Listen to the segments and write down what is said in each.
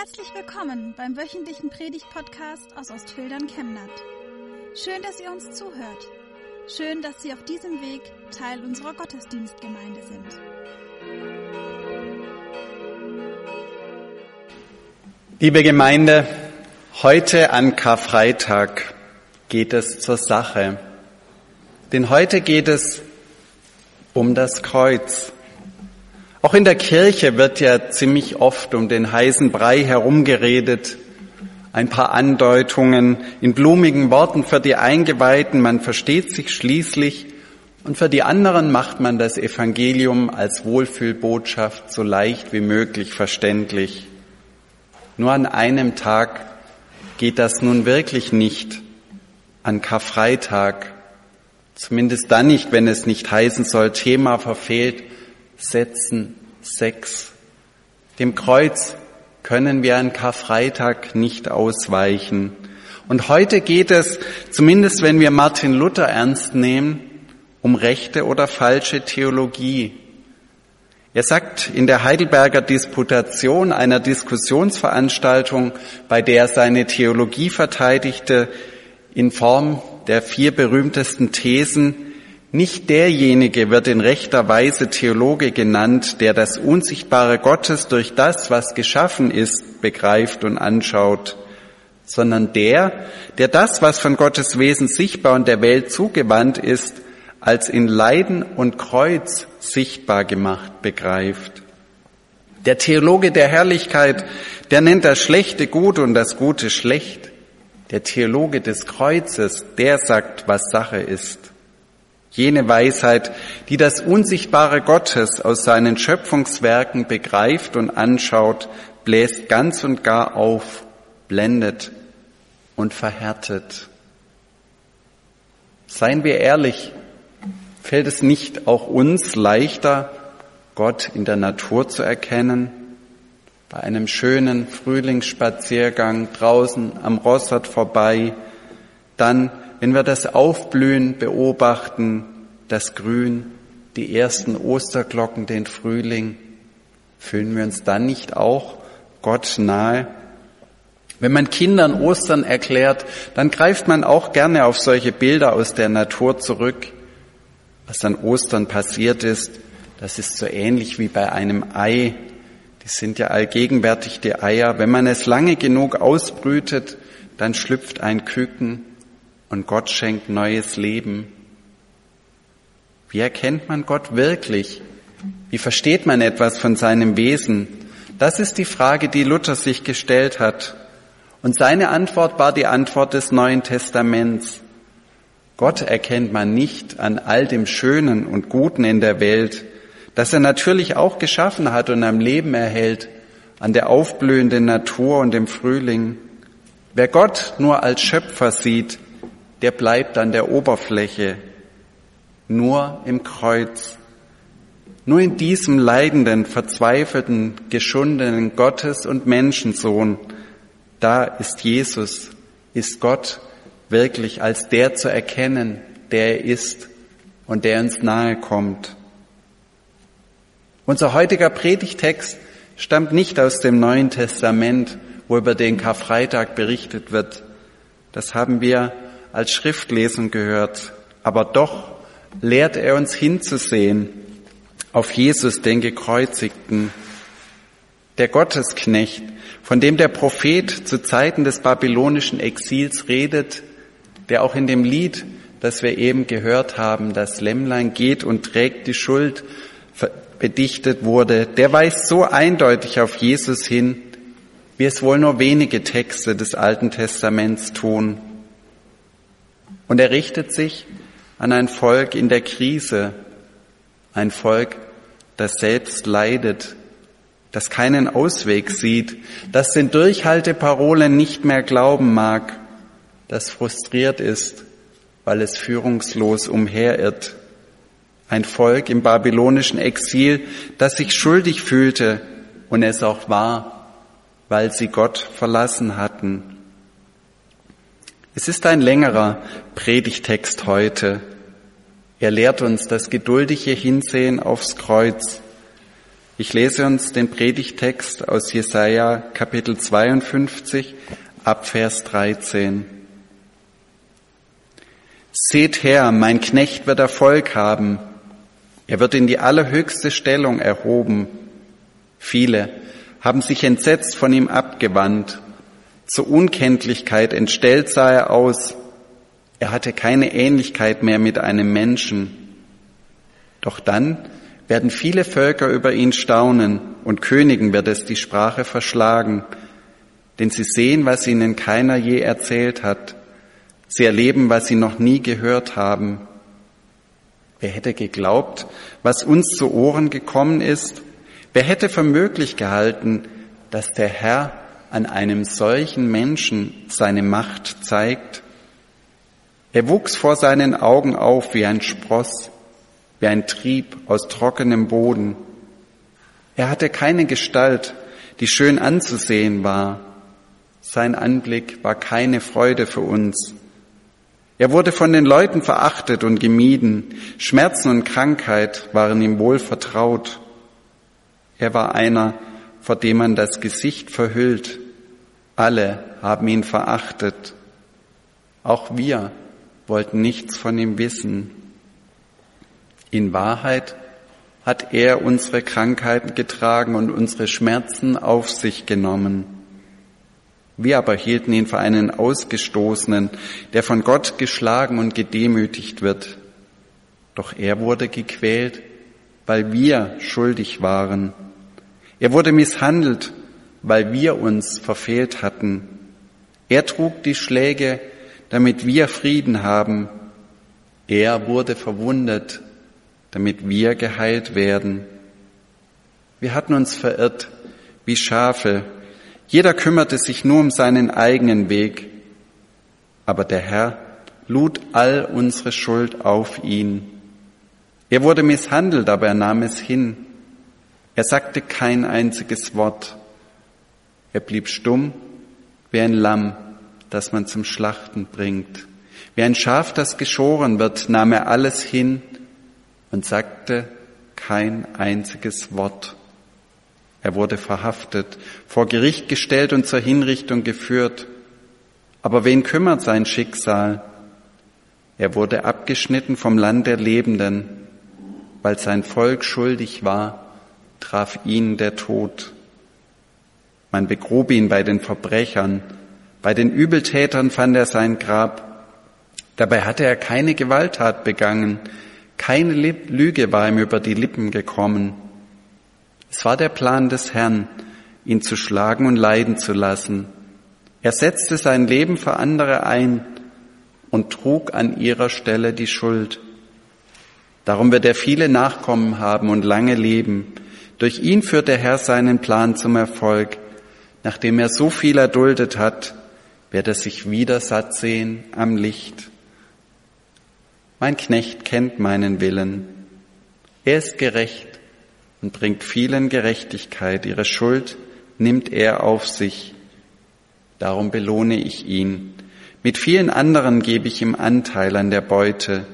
Herzlich willkommen beim wöchentlichen Predigt-Podcast aus Ostfildern Chemnat. Schön, dass ihr uns zuhört. Schön, dass Sie auf diesem Weg Teil unserer Gottesdienstgemeinde sind. Liebe Gemeinde, heute an Karfreitag geht es zur Sache. Denn heute geht es um das Kreuz. Auch in der Kirche wird ja ziemlich oft um den heißen Brei herumgeredet. Ein paar Andeutungen in blumigen Worten für die Eingeweihten, man versteht sich schließlich und für die anderen macht man das Evangelium als Wohlfühlbotschaft so leicht wie möglich verständlich. Nur an einem Tag geht das nun wirklich nicht, an Karfreitag, zumindest dann nicht, wenn es nicht heißen soll, Thema verfehlt, setzen Sex. Dem Kreuz können wir an Karfreitag nicht ausweichen. Und heute geht es, zumindest wenn wir Martin Luther ernst nehmen, um rechte oder falsche Theologie. Er sagt in der Heidelberger Disputation, einer Diskussionsveranstaltung, bei der er seine Theologie verteidigte, in Form der vier berühmtesten Thesen, nicht derjenige wird in rechter Weise Theologe genannt, der das Unsichtbare Gottes durch das, was geschaffen ist, begreift und anschaut, sondern der, der das, was von Gottes Wesen sichtbar und der Welt zugewandt ist, als in Leiden und Kreuz sichtbar gemacht begreift. Der Theologe der Herrlichkeit, der nennt das Schlechte gut und das Gute schlecht. Der Theologe des Kreuzes, der sagt, was Sache ist. Jene Weisheit, die das Unsichtbare Gottes aus seinen Schöpfungswerken begreift und anschaut, bläst ganz und gar auf, blendet und verhärtet. Seien wir ehrlich, fällt es nicht auch uns leichter, Gott in der Natur zu erkennen? Bei einem schönen Frühlingsspaziergang draußen am Rossert vorbei, dann wenn wir das Aufblühen beobachten, das Grün, die ersten Osterglocken, den Frühling, fühlen wir uns dann nicht auch Gott nahe? Wenn man Kindern Ostern erklärt, dann greift man auch gerne auf solche Bilder aus der Natur zurück. Was an Ostern passiert ist, das ist so ähnlich wie bei einem Ei. Die sind ja allgegenwärtig, die Eier. Wenn man es lange genug ausbrütet, dann schlüpft ein Küken und Gott schenkt neues Leben. Wie erkennt man Gott wirklich? Wie versteht man etwas von seinem Wesen? Das ist die Frage, die Luther sich gestellt hat. Und seine Antwort war die Antwort des Neuen Testaments. Gott erkennt man nicht an all dem Schönen und Guten in der Welt, das er natürlich auch geschaffen hat und am Leben erhält, an der aufblühenden Natur und dem Frühling. Wer Gott nur als Schöpfer sieht, der bleibt an der Oberfläche, nur im Kreuz. Nur in diesem leidenden, verzweifelten, geschundenen Gottes- und Menschensohn, da ist Jesus, ist Gott wirklich als der zu erkennen, der er ist und der uns nahe kommt. Unser heutiger Predigtext stammt nicht aus dem Neuen Testament, wo über den Karfreitag berichtet wird. Das haben wir als Schriftlesung gehört, aber doch lehrt er uns hinzusehen auf Jesus, den Gekreuzigten, der Gottesknecht, von dem der Prophet zu Zeiten des babylonischen Exils redet, der auch in dem Lied, das wir eben gehört haben, das Lämmlein geht und trägt die Schuld, bedichtet wurde, der weist so eindeutig auf Jesus hin, wie es wohl nur wenige Texte des Alten Testaments tun. Und er richtet sich an ein Volk in der Krise, ein Volk, das selbst leidet, das keinen Ausweg sieht, das den Durchhalteparolen nicht mehr glauben mag, das frustriert ist, weil es führungslos umherirrt. Ein Volk im babylonischen Exil, das sich schuldig fühlte und es auch war, weil sie Gott verlassen hatten. Es ist ein längerer Predigtext heute. Er lehrt uns das geduldige Hinsehen aufs Kreuz. Ich lese uns den Predigtext aus Jesaja Kapitel 52 ab Vers 13. Seht her, mein Knecht wird Erfolg haben. Er wird in die allerhöchste Stellung erhoben. Viele haben sich entsetzt von ihm abgewandt. Zur Unkenntlichkeit entstellt sah er aus. Er hatte keine Ähnlichkeit mehr mit einem Menschen. Doch dann werden viele Völker über ihn staunen und Königen wird es die Sprache verschlagen, denn sie sehen, was ihnen keiner je erzählt hat. Sie erleben, was sie noch nie gehört haben. Wer hätte geglaubt, was uns zu Ohren gekommen ist? Wer hätte für möglich gehalten, dass der Herr an einem solchen Menschen seine Macht zeigt? Er wuchs vor seinen Augen auf wie ein Spross wie ein Trieb aus trockenem Boden. Er hatte keine Gestalt, die schön anzusehen war. Sein Anblick war keine Freude für uns. Er wurde von den Leuten verachtet und gemieden. Schmerzen und Krankheit waren ihm wohl vertraut. Er war einer, vor dem man das Gesicht verhüllt. Alle haben ihn verachtet. Auch wir wollten nichts von ihm wissen. In Wahrheit hat er unsere Krankheiten getragen und unsere Schmerzen auf sich genommen. Wir aber hielten ihn für einen Ausgestoßenen, der von Gott geschlagen und gedemütigt wird. Doch er wurde gequält, weil wir schuldig waren. Er wurde misshandelt, weil wir uns verfehlt hatten. Er trug die Schläge, damit wir Frieden haben. Er wurde verwundet, damit wir geheilt werden. Wir hatten uns verirrt wie Schafe. Jeder kümmerte sich nur um seinen eigenen Weg. Aber der Herr lud all unsere Schuld auf ihn. Er wurde misshandelt, aber er nahm es hin. Er sagte kein einziges Wort. Er blieb stumm wie ein Lamm, das man zum Schlachten bringt. Wie ein Schaf, das geschoren wird, nahm er alles hin und sagte kein einziges Wort. Er wurde verhaftet, vor Gericht gestellt und zur Hinrichtung geführt. Aber wen kümmert sein Schicksal? Er wurde abgeschnitten vom Land der Lebenden. Weil sein Volk schuldig war, traf ihn der Tod. Man begrub ihn bei den Verbrechern, bei den Übeltätern fand er sein Grab. Dabei hatte er keine Gewalttat begangen, keine Lüge war ihm über die Lippen gekommen. Es war der Plan des Herrn, ihn zu schlagen und leiden zu lassen. Er setzte sein Leben für andere ein und trug an ihrer Stelle die Schuld. Darum wird er viele Nachkommen haben und lange leben. Durch ihn führt der Herr seinen Plan zum Erfolg. Nachdem er so viel erduldet hat, wird er sich wieder satt sehen am Licht. Mein Knecht kennt meinen Willen. Er ist gerecht und bringt vielen Gerechtigkeit. Ihre Schuld nimmt er auf sich. Darum belohne ich ihn. Mit vielen anderen gebe ich ihm Anteil an der Beute.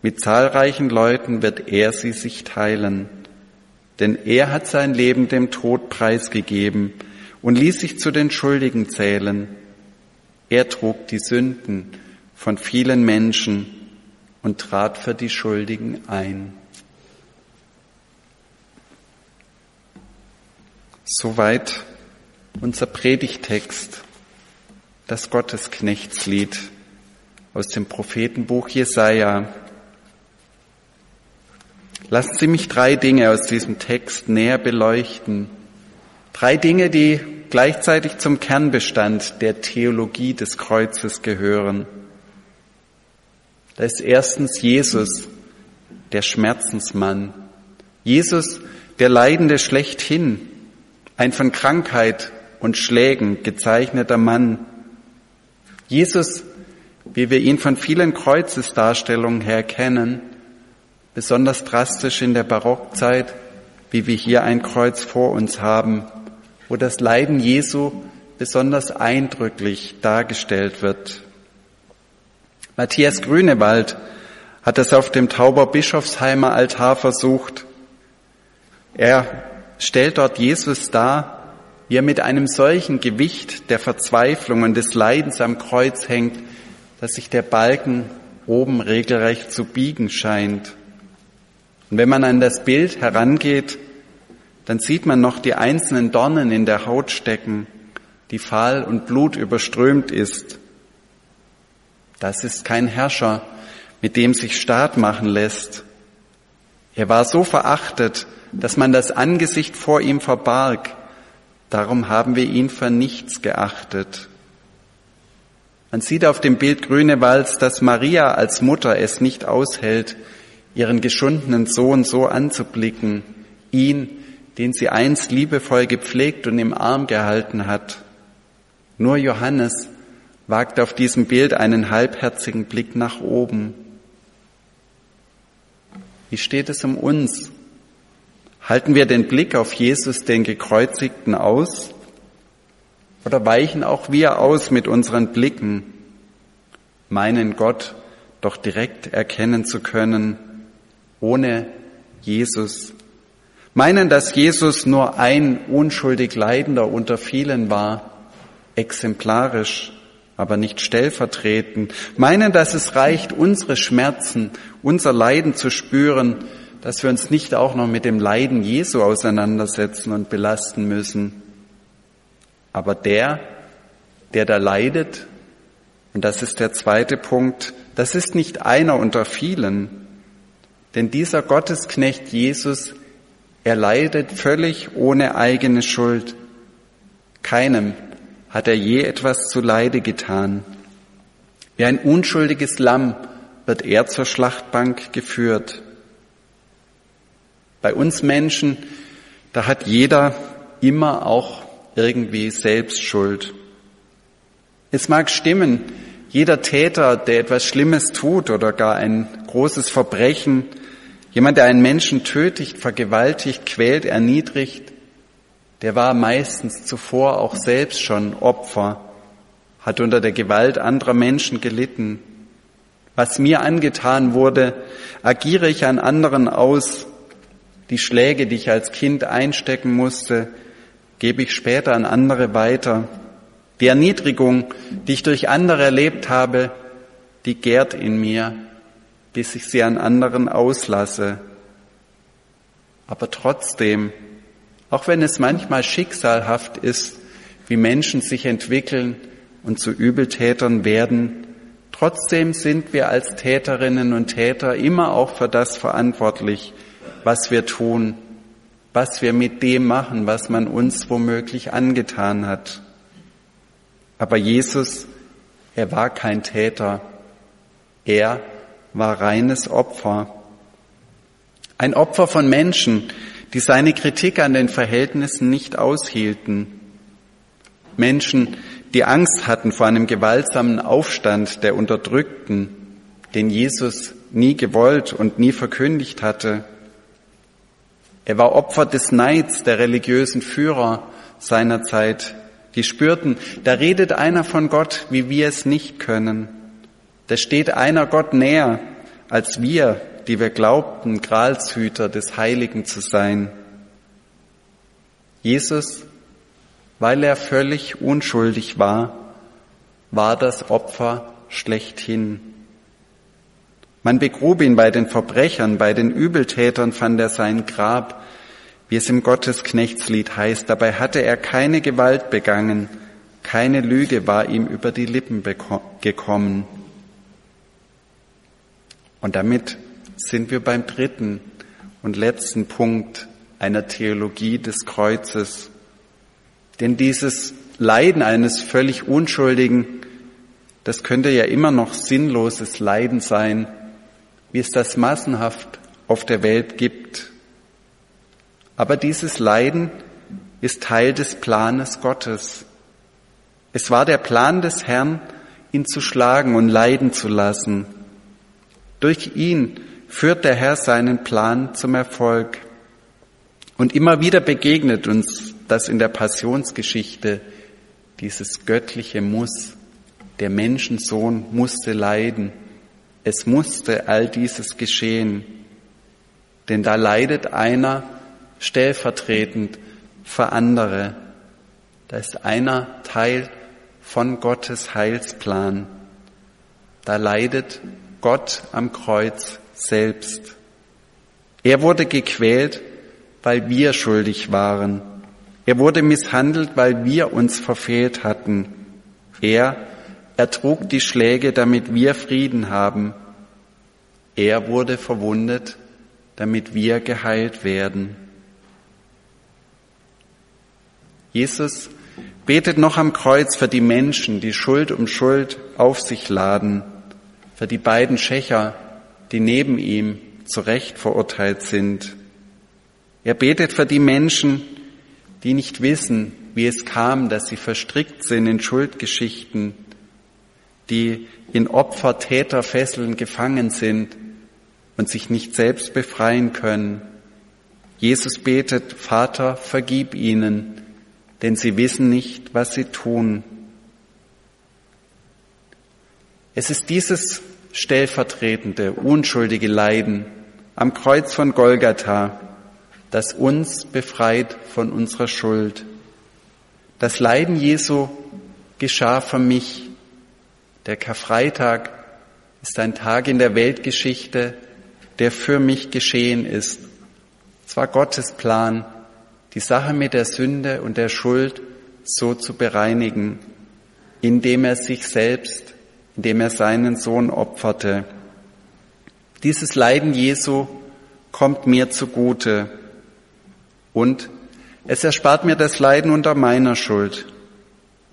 Mit zahlreichen Leuten wird er sie sich teilen. Denn er hat sein Leben dem Tod preisgegeben und ließ sich zu den Schuldigen zählen. Er trug die Sünden von vielen Menschen und trat für die Schuldigen ein. Soweit unser Predigtext, das Gottesknechtslied aus dem Prophetenbuch Jesaja. Lassen Sie mich drei Dinge aus diesem Text näher beleuchten. Drei Dinge, die gleichzeitig zum Kernbestand der Theologie des Kreuzes gehören. Da ist erstens Jesus, der Schmerzensmann. Jesus, der Leidende schlechthin, ein von Krankheit und Schlägen gezeichneter Mann. Jesus, wie wir ihn von vielen Kreuzesdarstellungen her kennen, besonders drastisch in der Barockzeit, wie wir hier ein Kreuz vor uns haben, wo das Leiden Jesu besonders eindrücklich dargestellt wird. Matthias Grünewald hat es auf dem Tauber Bischofsheimer Altar versucht. Er stellt dort Jesus dar, wie er mit einem solchen Gewicht der Verzweiflung und des Leidens am Kreuz hängt, dass sich der Balken oben regelrecht zu biegen scheint. Und wenn man an das Bild herangeht, dann sieht man noch die einzelnen Dornen in der Haut stecken, die fahl und blutüberströmt ist. Das ist kein Herrscher, mit dem sich Staat machen lässt. Er war so verachtet, dass man das Angesicht vor ihm verbarg. Darum haben wir ihn für nichts geachtet. Man sieht auf dem Bild Grünewalds, dass Maria als Mutter es nicht aushält, ihren geschundenen Sohn so anzublicken, ihn, den sie einst liebevoll gepflegt und im Arm gehalten hat. Nur Johannes wagt auf diesem Bild einen halbherzigen Blick nach oben. Wie steht es um uns? Halten wir den Blick auf Jesus, den Gekreuzigten, aus? Oder weichen auch wir aus mit unseren Blicken, meinen Gott doch direkt erkennen zu können, ohne Jesus? Meinen, dass Jesus nur ein unschuldig Leidender unter vielen war, exemplarisch, aber nicht stellvertretend, meinen, dass es reicht, unsere Schmerzen, unser Leiden zu spüren, dass wir uns nicht auch noch mit dem Leiden Jesu auseinandersetzen und belasten müssen. Aber der, der da leidet, und das ist der zweite Punkt, das ist nicht einer unter vielen, denn dieser Gottesknecht Jesus, er leidet völlig ohne eigene Schuld. Keinem hat er je etwas zu Leide getan. Wie ein unschuldiges Lamm wird er zur Schlachtbank geführt. Bei uns Menschen, da hat jeder immer auch irgendwie Selbstschuld. Es mag stimmen, jeder Täter, der etwas Schlimmes tut oder gar ein großes Verbrechen, jemand, der einen Menschen tötet, vergewaltigt, quält, erniedrigt, der war meistens zuvor auch selbst schon Opfer, hat unter der Gewalt anderer Menschen gelitten. Was mir angetan wurde, agiere ich an anderen aus. Die Schläge, die ich als Kind einstecken musste, gebe ich später an andere weiter. Die Erniedrigung, die ich durch andere erlebt habe, die gärt in mir, bis ich sie an anderen auslasse. Aber trotzdem auch wenn es manchmal schicksalhaft ist, wie Menschen sich entwickeln und zu Übeltätern werden, trotzdem sind wir als Täterinnen und Täter immer auch für das verantwortlich, was wir tun, was wir mit dem machen, was man uns womöglich angetan hat. Aber Jesus, er war kein Täter, er war reines Opfer. Ein Opfer von Menschen, die seine Kritik an den Verhältnissen nicht aushielten. Menschen, die Angst hatten vor einem gewaltsamen Aufstand der Unterdrückten, den Jesus nie gewollt und nie verkündigt hatte. Er war Opfer des Neids der religiösen Führer seiner Zeit, die spürten, da redet einer von Gott, wie wir es nicht können. Da steht einer Gott näher als wir, die wir glaubten, Gralshüter des Heiligen zu sein. Jesus, weil er völlig unschuldig war, war das Opfer schlechthin. Man begrub ihn bei den Verbrechern, bei den Übeltätern fand er sein Grab, wie es im Gottesknechtslied heißt. Dabei hatte er keine Gewalt begangen, keine Lüge war ihm über die Lippen gekommen. Und damit sind wir beim dritten und letzten Punkt einer Theologie des Kreuzes. Denn dieses Leiden eines völlig Unschuldigen, das könnte ja immer noch sinnloses Leiden sein, wie es das massenhaft auf der Welt gibt. Aber dieses Leiden ist Teil des Planes Gottes. Es war der Plan des Herrn, ihn zu schlagen und leiden zu lassen. Durch ihn führt der Herr seinen Plan zum Erfolg. Und immer wieder begegnet uns das in der Passionsgeschichte, dieses göttliche Muss. Der Menschensohn musste leiden. Es musste all dieses geschehen. Denn da leidet einer stellvertretend für andere. Da ist einer Teil von Gottes Heilsplan. Da leidet Gott am Kreuz selbst. Er wurde gequält, weil wir schuldig waren. Er wurde misshandelt, weil wir uns verfehlt hatten. Er ertrug die Schläge, damit wir Frieden haben. Er wurde verwundet, damit wir geheilt werden. Jesus betet noch am Kreuz für die Menschen, die Schuld um Schuld auf sich laden, für die beiden Schächer, die neben ihm zu Recht verurteilt sind. Er betet für die Menschen, die nicht wissen, wie es kam, dass sie verstrickt sind in Schuldgeschichten, die in Opfer-Täter-Fesseln gefangen sind und sich nicht selbst befreien können. Jesus betet, Vater, vergib ihnen, denn sie wissen nicht, was sie tun. Es ist dieses stellvertretende, unschuldige Leiden am Kreuz von Golgatha, das uns befreit von unserer Schuld. Das Leiden Jesu geschah für mich. Der Karfreitag ist ein Tag in der Weltgeschichte, der für mich geschehen ist. Es war Gottes Plan, die Sache mit der Sünde und der Schuld so zu bereinigen, indem er sich selbst, indem er seinen Sohn opferte. Dieses Leiden Jesu kommt mir zugute und es erspart mir das Leiden unter meiner Schuld.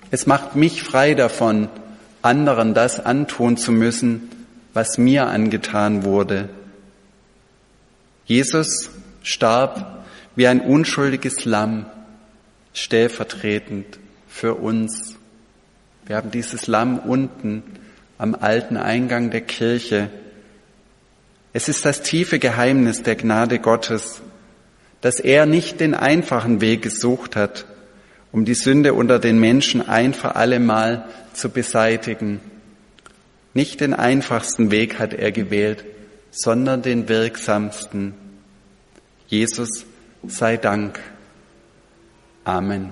Es macht mich frei davon, anderen das antun zu müssen, was mir angetan wurde. Jesus starb wie ein unschuldiges Lamm, stellvertretend für uns. Wir haben dieses Lamm unten am alten Eingang der Kirche. Es ist das tiefe Geheimnis der Gnade Gottes, dass er nicht den einfachen Weg gesucht hat, um die Sünde unter den Menschen ein für allemal zu beseitigen. Nicht den einfachsten Weg hat er gewählt, sondern den wirksamsten. Jesus sei Dank. Amen.